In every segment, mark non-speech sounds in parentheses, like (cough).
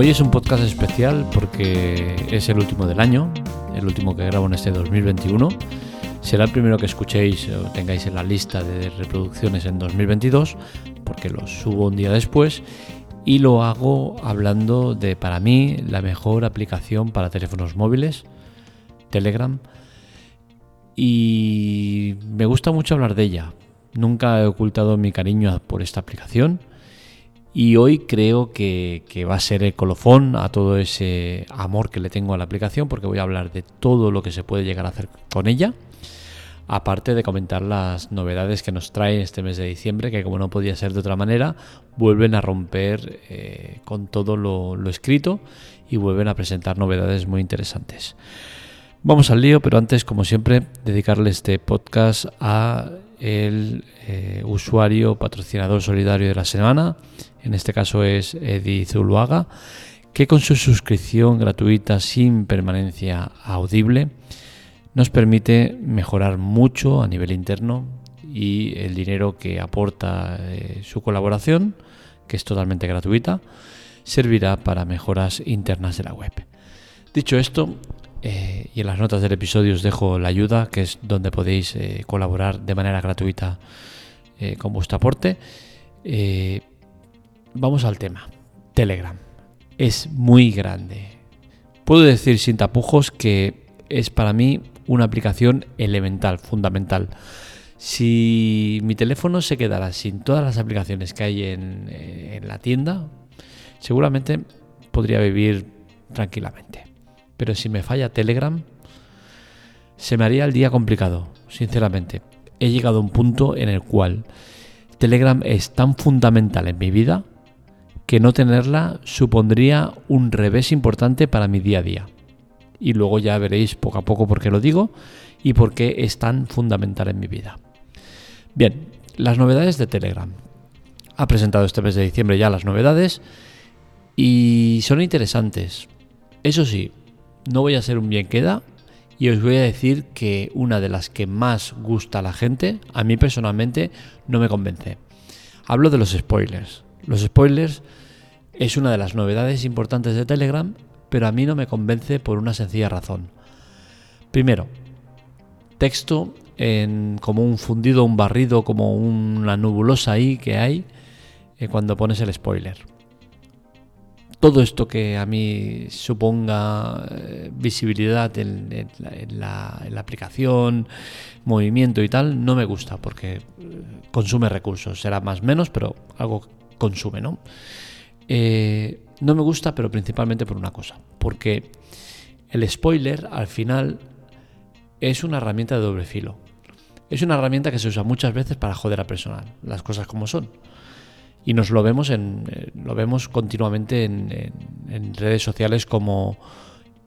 Hoy es un podcast especial porque es el último del año, el último que grabo en este 2021. Será el primero que escuchéis o tengáis en la lista de reproducciones en 2022, porque lo subo un día después y lo hago hablando de para mí la mejor aplicación para teléfonos móviles, Telegram. Y me gusta mucho hablar de ella. Nunca he ocultado mi cariño por esta aplicación y hoy creo que, va a ser el colofón a todo ese amor que le tengo a la aplicación porque voy a hablar de todo lo que se puede llegar a hacer con ella. Aparte de comentar las novedades que nos trae este mes de diciembre, que como no podía ser de otra manera, vuelven a romper eh, con todo lo, escrito y vuelven a presentar novedades muy interesantes. Vamos al lío, pero antes, como siempre, dedicarle este podcast a el eh, usuario patrocinador solidario de la semana, en este caso es Eddie Zuluaga, que con su suscripción gratuita sin permanencia audible nos permite mejorar mucho a nivel interno y el dinero que aporta eh, su colaboración, que es totalmente gratuita, servirá para mejoras internas de la web. Dicho esto, eh, y en las notas del episodio os dejo la ayuda, que es donde podéis eh, colaborar de manera gratuita con vuestro aporte. Vamos al tema. Telegram. Es muy grande. Puedo decir sin tapujos que es para mí una aplicación elemental, fundamental. Si mi teléfono se quedara sin todas las aplicaciones que hay en la tienda, seguramente podría vivir tranquilamente. Pero si me falla Telegram, se me haría el día complicado, sinceramente. He llegado a un punto en el cual Telegram es tan fundamental en mi vida que no tenerla supondría un revés importante para mi día a día. Y luego ya veréis poco a poco por qué lo digo y por qué es tan fundamental en mi vida. Bien, las novedades de Telegram. Ha presentado este mes de diciembre ya las novedades y son interesantes. Eso sí, no voy a ser un bien queda y os voy a decir que una de las que más gusta a la gente, a mí personalmente, no me convence. Hablo de los spoilers. Los spoilers es una de las novedades importantes de Telegram, pero a mí no me convence por una sencilla razón. Primero, texto en como un fundido, un barrido, como una nubulosa ahí que hay eh, cuando pones el spoiler todo esto que a mí suponga eh, visibilidad en, la, aplicación, movimiento y tal, no me gusta porque eh, consume recursos. Será más menos, pero algo consume, ¿no? Eh, no me gusta, pero principalmente por una cosa, porque el spoiler al final es una herramienta de doble filo. Es una herramienta que se usa muchas veces para joder a personal, las cosas como son y nos lo vemos en eh, lo vemos continuamente en, redes sociales como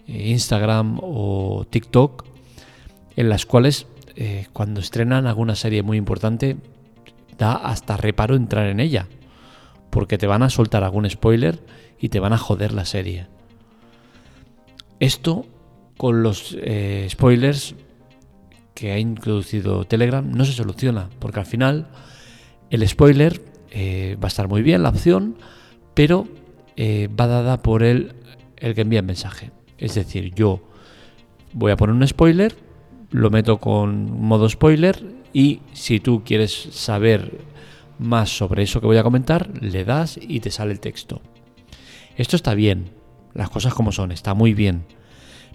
eh, Instagram o TikTok en las cuales cuando estrenan alguna serie muy importante da hasta reparo entrar en ella porque te van a soltar algún spoiler y te van a joder la serie esto con los spoilers que ha introducido Telegram no se soluciona porque al final el spoiler eh, va a estar muy bien la opción, pero eh, va dada por el, el que envía el mensaje. Es decir, yo voy a poner un spoiler, lo meto con modo spoiler y si tú quieres saber más sobre eso que voy a comentar, le das y te sale el texto. Esto está bien, las cosas como son, está muy bien,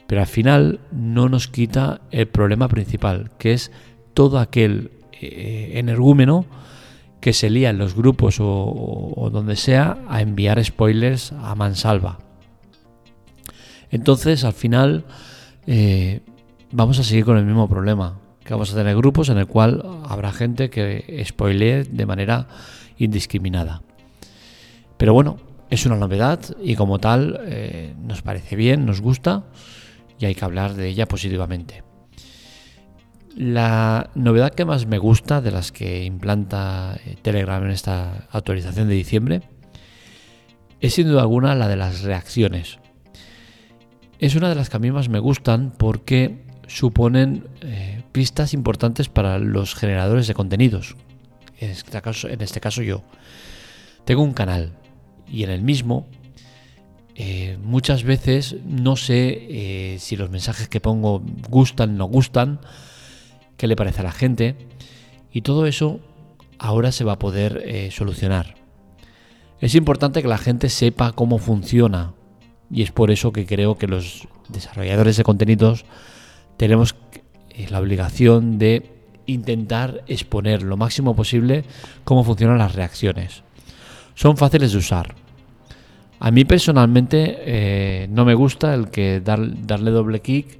pero al final no nos quita el problema principal, que es todo aquel eh, energúmeno que se lía en los grupos o, donde sea a enviar spoilers a mansalva. Entonces, al final, eh, vamos a seguir con el mismo problema, que vamos a tener grupos en el cual habrá gente que spoilee de manera indiscriminada. Pero bueno, es una novedad y como tal eh, nos parece bien, nos gusta y hay que hablar de ella positivamente. La novedad que más me gusta de las que implanta eh, Telegram en esta actualización de diciembre es sin duda alguna la de las reacciones. Es una de las que a mí más me gustan porque suponen eh, importantes para los generadores de contenidos. En este, caso, en este caso yo. Tengo un canal y en el mismo eh, muchas veces no sé eh, si los mensajes que pongo gustan, no gustan, qué le parece a la gente. Y todo eso ahora se va a poder eh, solucionar. Es importante que la gente sepa cómo funciona. Y es por eso que creo que los desarrolladores de contenidos tenemos la obligación de intentar exponer lo máximo posible cómo funcionan las reacciones. Son fáciles de usar. A mí personalmente eh, no me gusta el que darle doble clic,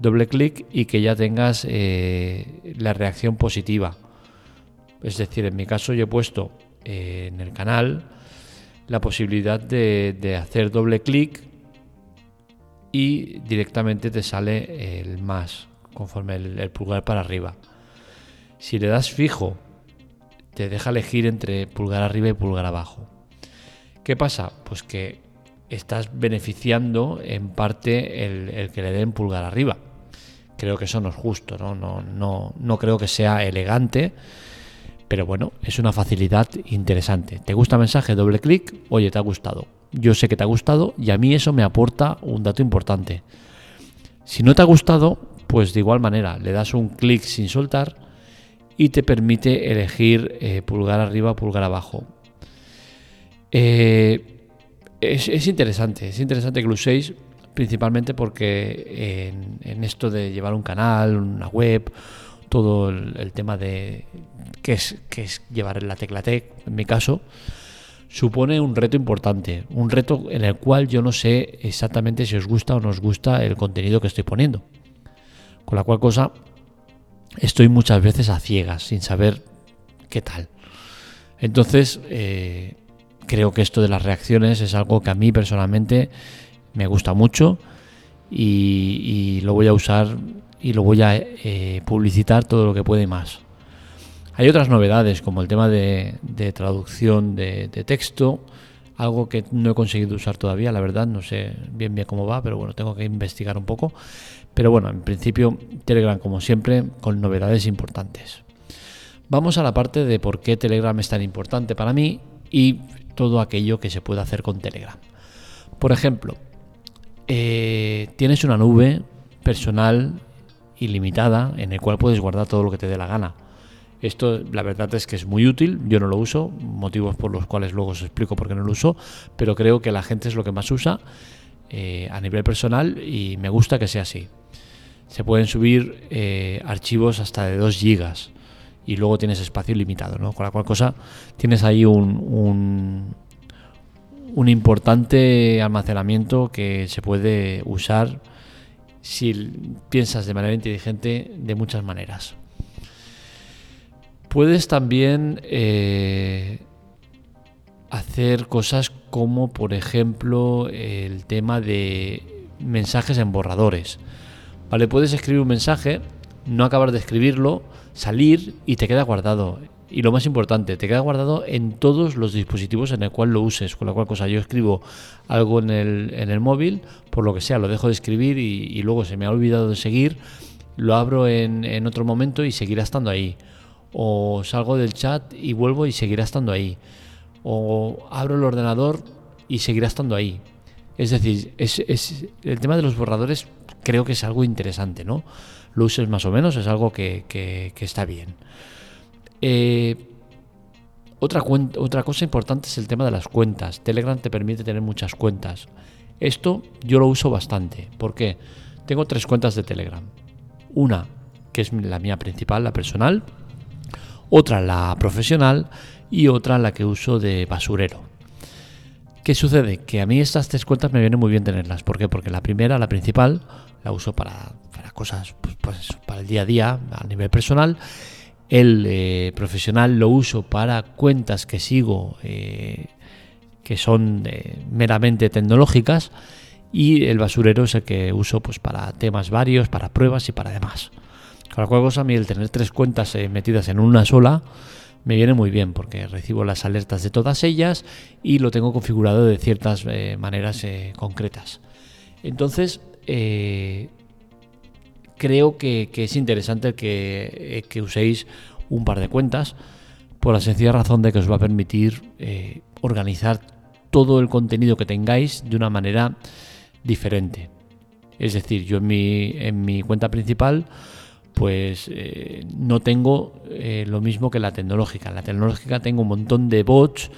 doble clic y que ya tengas eh, la reacción positiva. Es decir, en mi caso yo he puesto eh, en el canal la posibilidad de, hacer doble clic y directamente te sale el más conforme el pulgar para arriba. Si le das fijo, te deja elegir entre pulgar arriba y pulgar abajo. ¿Qué pasa? Pues que estás beneficiando en parte el, que le den pulgar arriba. Creo que eso no es justo, ¿no? No, no, no creo que sea elegante, pero bueno, es una facilidad interesante. ¿Te gusta el mensaje? Doble clic, oye, te ha gustado. Yo sé que te ha gustado y a mí eso me aporta un dato importante. Si no te ha gustado, pues de igual manera, le das un clic sin soltar y te permite elegir eh, pulgar arriba, pulgar abajo. Eh, es, interesante, es interesante que lo uséis principalmente porque en, esto de llevar un canal, una web, todo el, tema de qué es, es llevar la tecla tech, en mi caso, supone un reto importante, un reto en el cual yo no sé exactamente si os gusta o no os gusta el contenido que estoy poniendo. Con la cual cosa estoy muchas veces a ciegas, sin saber qué tal. Entonces, eh, creo que esto de las reacciones es algo que a mí personalmente me gusta mucho y, lo voy a usar y lo voy a eh, publicitar todo lo que puede más. Hay otras novedades como el tema de, traducción de, de, texto, algo que no he conseguido usar todavía, la verdad, no sé bien bien cómo va, pero bueno, tengo que investigar un poco. Pero bueno, en principio Telegram como siempre con novedades importantes. Vamos a la parte de por qué Telegram es tan importante para mí y todo aquello que se puede hacer con Telegram. Por ejemplo, eh, tienes una nube personal ilimitada en el cual puedes guardar todo lo que te dé la gana. Esto la verdad es que es muy útil, yo no lo uso, motivos por los cuales luego os explico por qué no lo uso, pero creo que la gente es lo que más usa eh, a nivel personal y me gusta que sea así se pueden subir eh, archivos hasta de 2 gigas y luego tienes espacio ilimitado, ¿no? Con la cual cosa tienes ahí un, un, importante almacenamiento que se puede usar si piensas de manera inteligente de muchas maneras. Puedes también eh, hacer cosas como, por ejemplo, el tema de mensajes en borradores. ¿Vale? Puedes escribir un mensaje, no acabar de escribirlo, salir y te queda guardado. Y lo más importante, te queda guardado en todos los dispositivos en el cual lo uses. Con la cual cosa, yo escribo algo en el, en el móvil, por lo que sea, lo dejo de escribir y, luego se me ha olvidado de seguir, lo abro en, en otro momento y seguirá estando ahí. O salgo del chat y vuelvo y seguirá estando ahí. O abro el ordenador y seguirá estando ahí. Es decir, es, es, el tema de los borradores creo que es algo interesante, ¿no? Lo uses más o menos, es algo que, está bien. Eh, otra, otra cosa importante es el tema de las cuentas. Telegram te permite tener muchas cuentas. Esto yo lo uso bastante. ¿Por qué? Tengo tres cuentas de Telegram. Una, que es la mía principal, la personal. Otra, la profesional. Y otra, la que uso de basurero. ¿Qué sucede? Que a mí estas tres cuentas me vienen muy bien tenerlas. ¿Por qué? Porque la primera, la principal, la uso para, cosas, pues, pues para el día a día, a nivel personal. El eh, profesional lo uso para cuentas que sigo, eh, que son eh, meramente tecnológicas. Y el basurero es el que uso pues, para temas varios, para pruebas y para demás. Con la cual cosa, a mí el tener tres cuentas metidas en una sola, me viene muy bien porque recibo las alertas de todas ellas y lo tengo configurado de ciertas eh, maneras eh, concretas. Entonces, eh, creo que, es interesante que, que, uséis un par de cuentas por la sencilla razón de que os va a permitir organizar todo el contenido que tengáis de una manera diferente. Es decir, yo en mi, en mi cuenta principal pues eh, no tengo eh, lo mismo que la tecnológica. La tecnológica tengo un montón de bots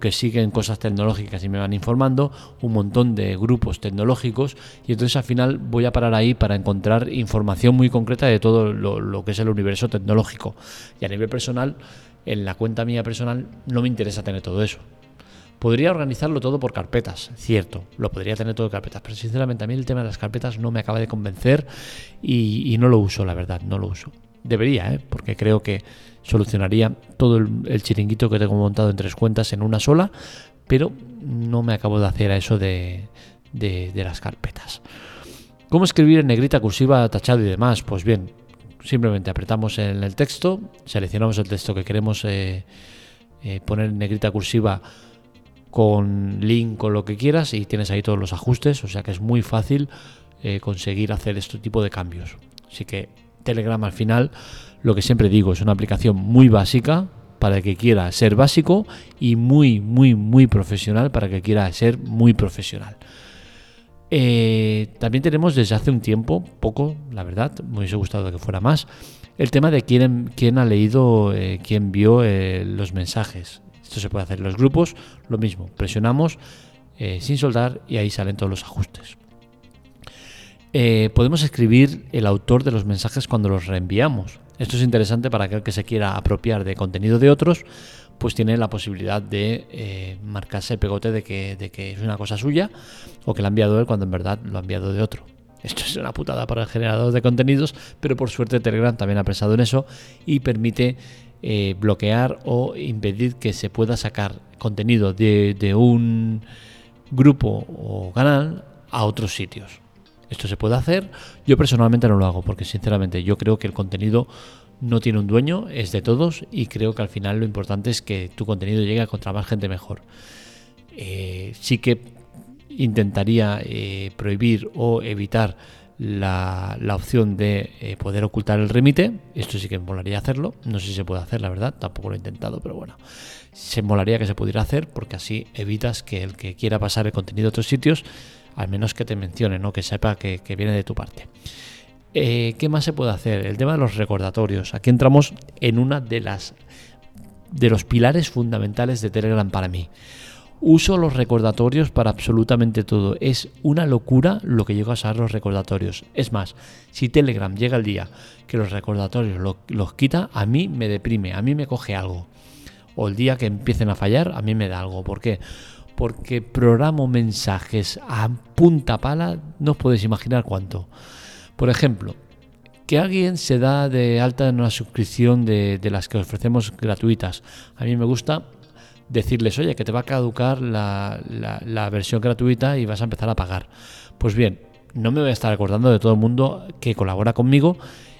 que siguen cosas tecnológicas y me van informando, un montón de grupos tecnológicos y entonces al final voy a parar ahí para encontrar información muy concreta de todo lo, que es el universo tecnológico. Y a nivel personal, en la cuenta mía personal no me interesa tener todo eso. Podría organizarlo todo por carpetas, cierto, lo podría tener todo en carpetas, pero sinceramente a mí el tema de las carpetas no me acaba de convencer y, no lo uso, la verdad, no lo uso. Debería, ¿eh? porque creo que solucionaría todo el, chiringuito que tengo montado en tres cuentas en una sola, pero no me acabo de hacer a eso de, las carpetas. ¿Cómo escribir en negrita, cursiva, tachado y demás? Pues bien, simplemente apretamos en el texto, seleccionamos el texto que queremos eh, eh, poner en negrita cursiva con link o lo que quieras y tienes ahí todos los ajustes, o sea que es muy fácil eh, conseguir hacer este tipo de cambios. Así que Telegram al final, lo que siempre digo, es una aplicación muy básica para el que quiera ser básico y muy, muy, muy profesional para el que quiera ser muy profesional. Eh, también tenemos desde hace un tiempo, poco, la verdad, me hubiese gustado que fuera más, el tema de quién, quién ha leído, eh, quién vio los mensajes. Esto se puede hacer en los grupos, lo mismo, presionamos eh, sin soldar y ahí salen todos los ajustes. Eh, podemos escribir el autor de los mensajes cuando los reenviamos. Esto es interesante para aquel que se quiera apropiar de contenido de otros, pues tiene la posibilidad de eh, marcarse el pegote de que, de que es una cosa suya o que la ha enviado él cuando en verdad lo ha enviado de otro. Esto es una putada para el generador de contenidos, pero por suerte Telegram también ha pensado en eso y permite eh, bloquear o impedir que se pueda sacar contenido de, un grupo o canal a otros sitios. Esto se puede hacer. Yo personalmente no lo hago porque sinceramente yo creo que el contenido no tiene un dueño, es de todos y creo que al final lo importante es que tu contenido llegue a contra más gente mejor. Eh, sí que intentaría eh, prohibir o evitar la, opción de eh, poder ocultar el remite. Esto sí que me molaría hacerlo. No sé si se puede hacer, la verdad. Tampoco lo he intentado, pero bueno. Se molaría que se pudiera hacer porque así evitas que el que quiera pasar el contenido a otros sitios, al menos que te mencione, ¿no? que sepa que, viene de tu parte. Eh, ¿Qué más se puede hacer? El tema de los recordatorios. Aquí entramos en una de las de los pilares fundamentales de Telegram para mí. Uso los recordatorios para absolutamente todo. Es una locura lo que llego a usar los recordatorios. Es más, si Telegram llega el día que los recordatorios los quita, a mí me deprime, a mí me coge algo. O el día que empiecen a fallar, a mí me da algo. ¿Por qué? Porque programo mensajes a punta pala, no os podéis imaginar cuánto. Por ejemplo, que alguien se da de alta en una suscripción de, de las que ofrecemos gratuitas. A mí me gusta decirles, oye, que te va a caducar la, la, versión gratuita y vas a empezar a pagar. Pues bien, no me voy a estar acordando de todo el mundo que colabora conmigo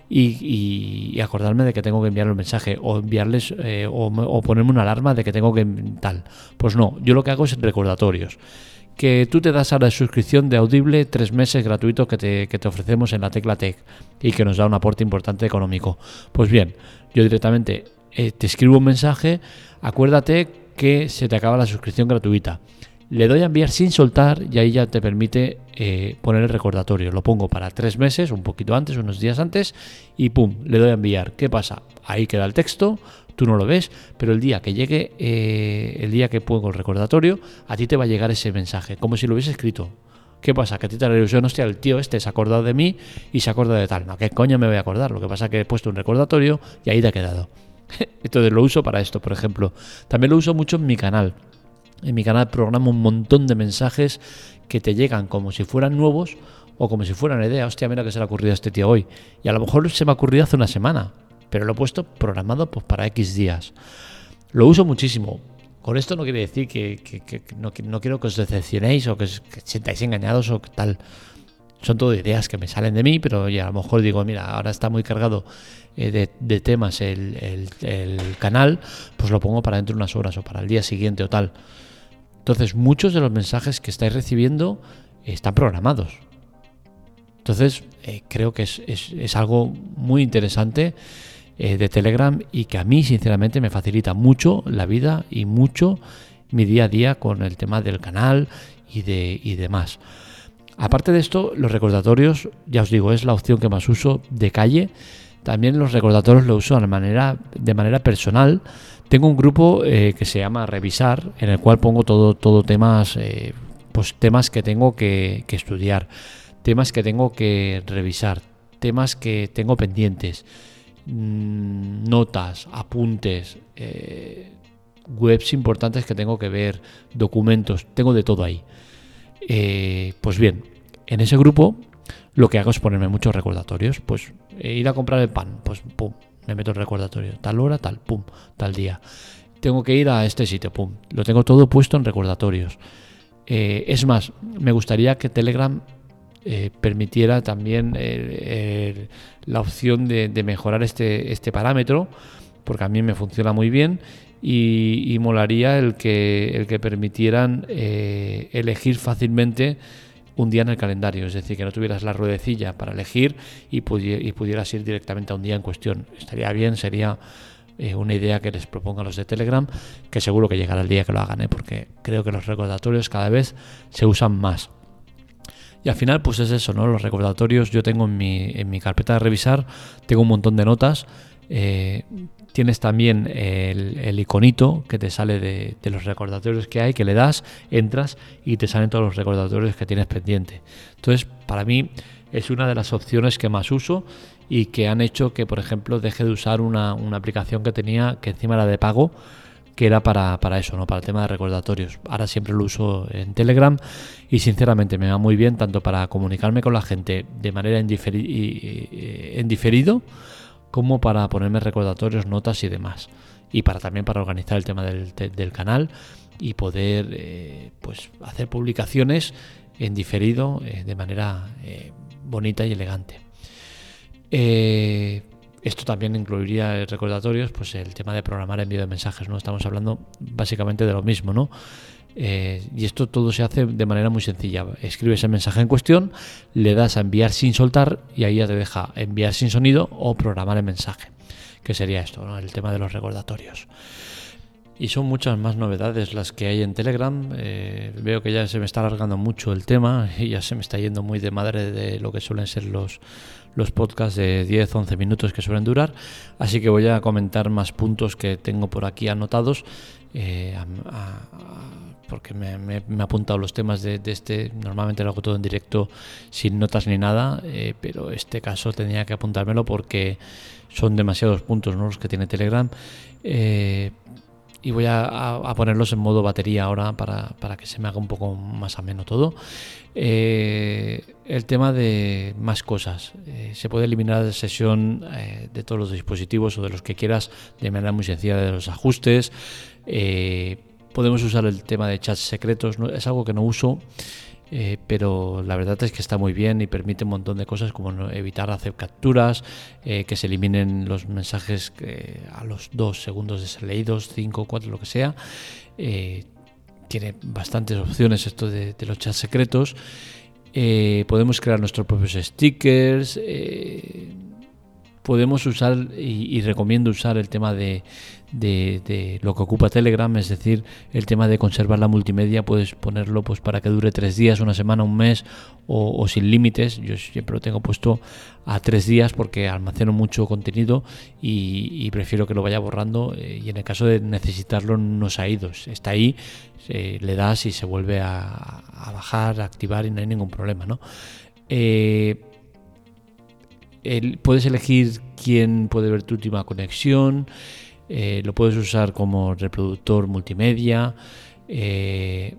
y, acordarme de que tengo que enviarle un mensaje o enviarles eh, o, ponerme una alarma de que tengo que tal. Pues no, yo lo que hago es recordatorios. Que tú te das a la suscripción de Audible tres meses gratuitos que te, que te ofrecemos en la Tecla Tech y que nos da un aporte importante económico. Pues bien, yo directamente eh, te escribo un mensaje, acuérdate que se te acaba la suscripción gratuita. Le doy a enviar sin soltar y ahí ya te permite eh, poner el recordatorio. Lo pongo para tres meses, un poquito antes, unos días antes, y pum, le doy a enviar. ¿Qué pasa? Ahí queda el texto, tú no lo ves, pero el día que llegue, eh, el día que pongo el recordatorio, a ti te va a llegar ese mensaje, como si lo hubiese escrito. ¿Qué pasa? Que a ti te la ilusión, hostia, el tío este se ha acordado de mí y se ha acordado de tal. No, ¿qué coño me voy a acordar? Lo que pasa es que he puesto un recordatorio y ahí te ha quedado. (laughs) Entonces lo uso para esto, por ejemplo. También lo uso mucho en mi canal. En mi canal programo un montón de mensajes que te llegan como si fueran nuevos o como si fueran idea. Hostia, mira que se le ha ocurrido a este tío hoy. Y a lo mejor se me ha ocurrido hace una semana, pero lo he puesto programado pues, para X días. Lo uso muchísimo. Con esto no quiere decir que, no, no, quiero que os decepcionéis o que, os sentáis engañados o tal. Son todo ideas que me salen de mí, pero ya a lo mejor digo, mira, ahora está muy cargado eh, de, temas el, canal, pues lo pongo para dentro de unas horas o para el día siguiente o tal. Entonces, muchos de los mensajes que estáis recibiendo están programados. Entonces, eh, creo que es, algo muy interesante eh, de Telegram y que a mí, sinceramente, me facilita mucho la vida y mucho mi día a día con el tema del canal y, de, y demás. Aparte de esto, los recordatorios, ya os digo, es la opción que más uso de calle. También los recordatorios los uso de manera, de manera personal. Tengo un grupo eh, que se llama Revisar, en el cual pongo todo, todo temas, eh, pues temas que tengo que, estudiar, temas que tengo que revisar, temas que tengo pendientes, mm, notas, apuntes, eh, webs importantes que tengo que ver, documentos, tengo de todo ahí. Eh, pues bien, en ese grupo lo que hago es ponerme muchos recordatorios. Pues eh, ir a comprar el pan, pues pum, me meto el recordatorio. Tal hora, tal, pum, tal día. Tengo que ir a este sitio, pum. Lo tengo todo puesto en recordatorios. Eh, es más, me gustaría que Telegram permitiera también la opción de, de, mejorar este, este parámetro, porque a mí me funciona muy bien y, molaría el que, el que permitieran eh, elegir fácilmente un día en el calendario, es decir, que no tuvieras la ruedecilla para elegir y, pudieras ir directamente a un día en cuestión. Estaría bien, sería eh, una idea que les propongan los de Telegram, que seguro que llegará el día que lo hagan, ¿eh? porque creo que los recordatorios cada vez se usan más. Y al final, pues es eso, ¿no? Los recordatorios yo tengo en mi, en mi carpeta de revisar, tengo un montón de notas. Tienes también el, iconito que te sale de, los recordatorios que hay, que le das, entras y te salen todos los recordatorios que tienes pendiente. Entonces, para mí es una de las opciones que más uso y que han hecho que, por ejemplo, deje de usar una, aplicación que tenía que encima era de pago, que era para, eso, ¿no? para el tema de recordatorios. Ahora siempre lo uso en Telegram y sinceramente me va muy bien tanto para comunicarme con la gente de manera en diferido como para ponerme recordatorios, notas y demás. Y para también para organizar el tema del, canal y poder eh, pues hacer publicaciones en diferido eh, de manera eh, bonita y elegante. esto también incluiría recordatorios, pues el tema de programar envío de mensajes, ¿no? Estamos hablando básicamente de lo mismo, ¿no? Eh, y esto todo se hace de manera muy sencilla. Escribes el mensaje en cuestión, le das a enviar sin soltar y ahí ya te deja enviar sin sonido o programar el mensaje, que sería esto, el tema de los recordatorios. Y son muchas más novedades las que hay en Telegram. Eh, veo que ya se me está alargando mucho el tema y ya se me está yendo muy de madre de lo que suelen ser los, los podcasts de 10-11 minutos que suelen durar. Así que voy a comentar más puntos que tengo por aquí anotados. Eh, porque me, he apuntado los temas de, este, normalmente lo hago todo en directo sin notas ni nada, eh, pero este caso tenía que apuntármelo porque son demasiados puntos los que tiene Telegram. Eh, y voy a, ponerlos en modo batería ahora para, que se me haga un poco más ameno todo. Eh, el tema de más cosas. se puede eliminar de sesión de todos los dispositivos o de los que quieras de manera muy sencilla de los ajustes. Podemos usar el tema de chats secretos, es algo que no uso, eh, pero la verdad es que está muy bien y permite un montón de cosas como evitar hacer capturas, eh, que se eliminen los mensajes a los dos segundos de ser leídos, cinco, cuatro, lo que sea. Eh, tiene bastantes opciones esto de, los chats secretos. podemos crear nuestros propios stickers podemos usar y, recomiendo usar el tema de, lo que ocupa Telegram, es decir, el tema de conservar la multimedia, puedes ponerlo pues para que dure tres días, una semana, un mes o, sin límites. Yo siempre lo tengo puesto a tres días porque almaceno mucho contenido y, prefiero que lo vaya borrando eh, y en el caso de necesitarlo no se ha ido, está ahí, le das y se vuelve a, bajar, a activar y no hay ningún problema, ¿no? Eh, puedes elegir quién puede ver tu última conexión. Eh, lo puedes usar como reproductor multimedia, eh,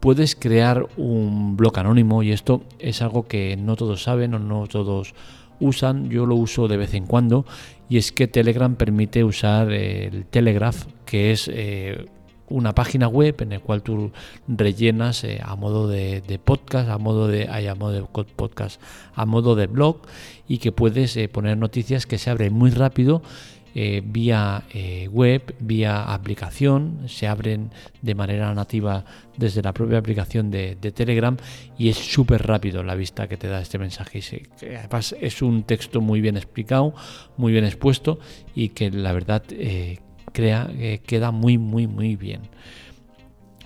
puedes crear un blog anónimo y esto es algo que no todos saben o no todos usan, yo lo uso de vez en cuando y es que Telegram permite usar el Telegraph, que es eh, una página web en la cual tú rellenas a modo de, podcast, a modo de, a modo de podcast, a modo de blog y que puedes poner noticias que se abren muy rápido eh, vía eh, web, vía aplicación, se abren de manera nativa desde la propia aplicación de, Telegram y es súper rápido la vista que te da este mensaje. además es un texto muy bien explicado, muy bien expuesto y que la verdad eh, crea, queda muy, muy, muy bien.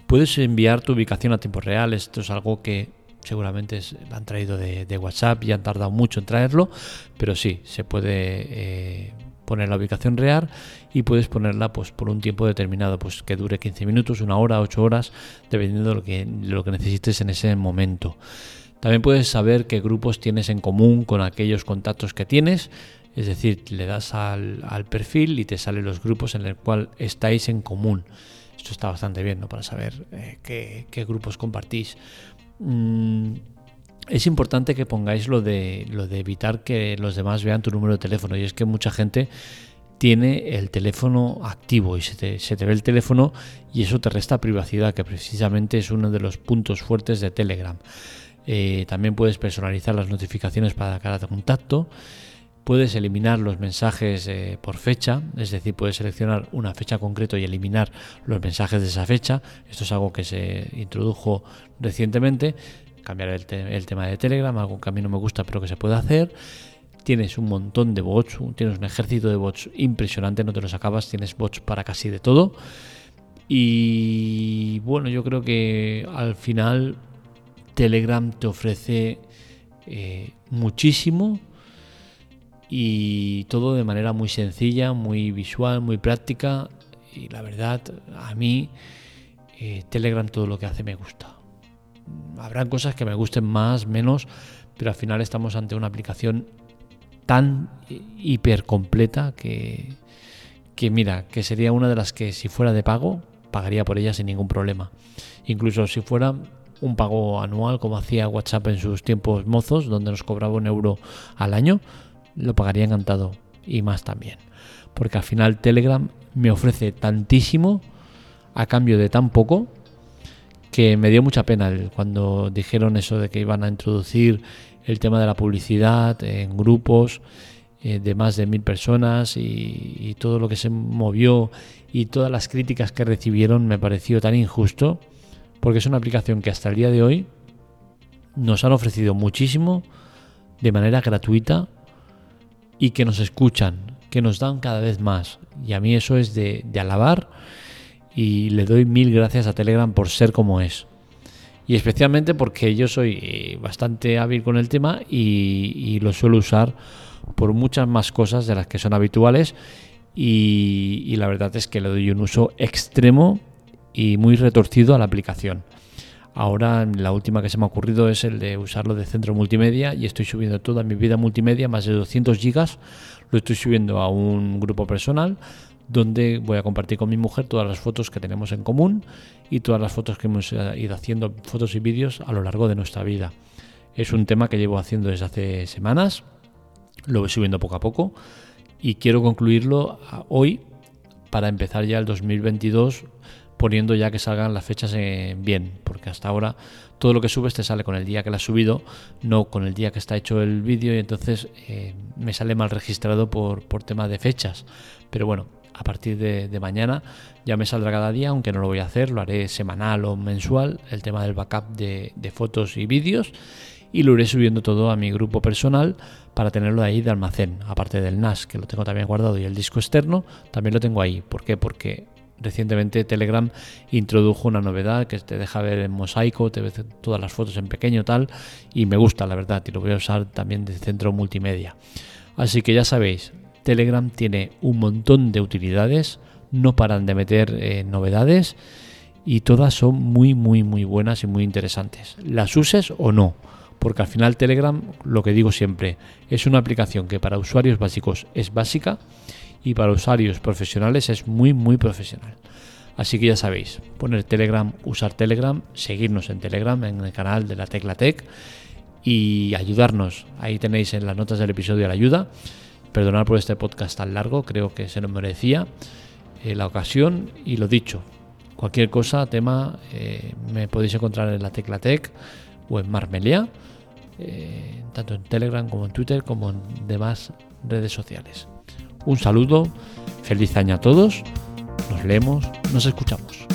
Puedes enviar tu ubicación a tiempo real, esto es algo que seguramente es, han traído de, WhatsApp y han tardado mucho en traerlo, pero sí, se puede eh, poner la ubicación real y puedes ponerla pues, por un tiempo determinado, pues que dure 15 minutos, una hora, 8 horas, dependiendo de lo que, lo que necesites en ese momento. También puedes saber qué grupos tienes en común con aquellos contactos que tienes, es decir, le das al, perfil y te salen los grupos en el cual estáis en común. Esto está bastante bien, ¿no? Para saber eh, qué, grupos compartís. Mm, es importante que pongáis lo de, lo de evitar que los demás vean tu número de teléfono. Y es que mucha gente tiene el teléfono activo y se te, ve el teléfono y eso te resta privacidad, que precisamente es uno de los puntos fuertes de Telegram. Eh, también puedes personalizar las notificaciones para cada contacto. Puedes eliminar los mensajes eh, por fecha, es decir, puedes seleccionar una fecha concreta y eliminar los mensajes de esa fecha. Esto es algo que se introdujo recientemente. Cambiar el, tema de Telegram, algo que a mí no me gusta, pero que se puede hacer. Tienes un montón de bots, tienes un ejército de bots impresionante, no te los acabas, tienes bots para casi de todo. Y bueno, yo creo que al final Telegram te ofrece eh, muchísimo y todo de manera muy sencilla, muy visual, muy práctica. Y la verdad, a mí eh, Telegram todo lo que hace me gusta. Habrán cosas que me gusten más, menos, pero al final estamos ante una aplicación tan hiper completa que, que mira, que sería una de las que si fuera de pago, pagaría por ella sin ningún problema. Incluso si fuera un pago anual como hacía WhatsApp en sus tiempos mozos, donde nos cobraba un euro al año, lo pagaría encantado y más también. Porque al final Telegram me ofrece tantísimo a cambio de tan poco que me dio mucha pena cuando dijeron eso de que iban a introducir el tema de la publicidad en grupos eh, de más de mil personas y, y, todo lo que se movió y todas las críticas que recibieron me pareció tan injusto porque es una aplicación que hasta el día de hoy nos han ofrecido muchísimo de manera gratuita y que nos escuchan, que nos dan cada vez más. Y a mí eso es de, alabar y le doy mil gracias a Telegram por ser como es. Y especialmente porque yo soy eh, bastante hábil con el tema y, lo suelo usar por muchas más cosas de las que son habituales. Y la verdad es que le doy un uso extremo y muy retorcido a la aplicación. Ahora la última que se me ha ocurrido es el de usarlo de centro multimedia y estoy subiendo toda mi vida multimedia, más de 200 gigas, lo estoy subiendo a un grupo personal donde voy a compartir con mi mujer todas las fotos que tenemos en común y todas las fotos que hemos eh, ido haciendo, fotos y vídeos a lo largo de nuestra vida. Es un tema que llevo haciendo desde hace semanas, lo voy subiendo poco a poco y quiero concluirlo hoy para empezar ya el 2022 poniendo ya que salgan las fechas bien, porque hasta ahora todo lo que subes te sale con el día que lo has subido, no con el día que está hecho el vídeo y entonces eh, me sale mal registrado por, por tema de fechas. Pero bueno, a partir de, mañana ya me saldrá cada día, aunque no lo voy a hacer, lo haré semanal o mensual, el tema del backup de, de fotos y vídeos y lo iré subiendo todo a mi grupo personal para tenerlo ahí de almacén, aparte del NAS que lo tengo también guardado y el disco externo también lo tengo ahí. ¿Por qué? Porque recientemente Telegram introdujo una novedad que te deja ver en mosaico, te ves todas las fotos en pequeño tal y me gusta la verdad y lo voy a usar también de centro multimedia. Así que ya sabéis, Telegram tiene un montón de utilidades, no paran de meter eh, novedades y todas son muy muy muy buenas y muy interesantes. Las uses o no, porque al final Telegram, lo que digo siempre, es una aplicación que para usuarios básicos es básica y para usuarios profesionales es muy muy profesional. Así que ya sabéis, poner Telegram, usar Telegram, seguirnos en Telegram, en el canal de la Tecla Tech y ayudarnos. Ahí tenéis en las notas del episodio la ayuda. Perdonad por este podcast tan largo, creo que se nos merecía eh, la ocasión y lo dicho. Cualquier cosa, tema, eh, me podéis encontrar en la Tecla Tech o en Marmelia, eh, tanto en Telegram como en Twitter como en demás redes sociales. Un saludo, feliz año a todos, nos leemos, nos escuchamos.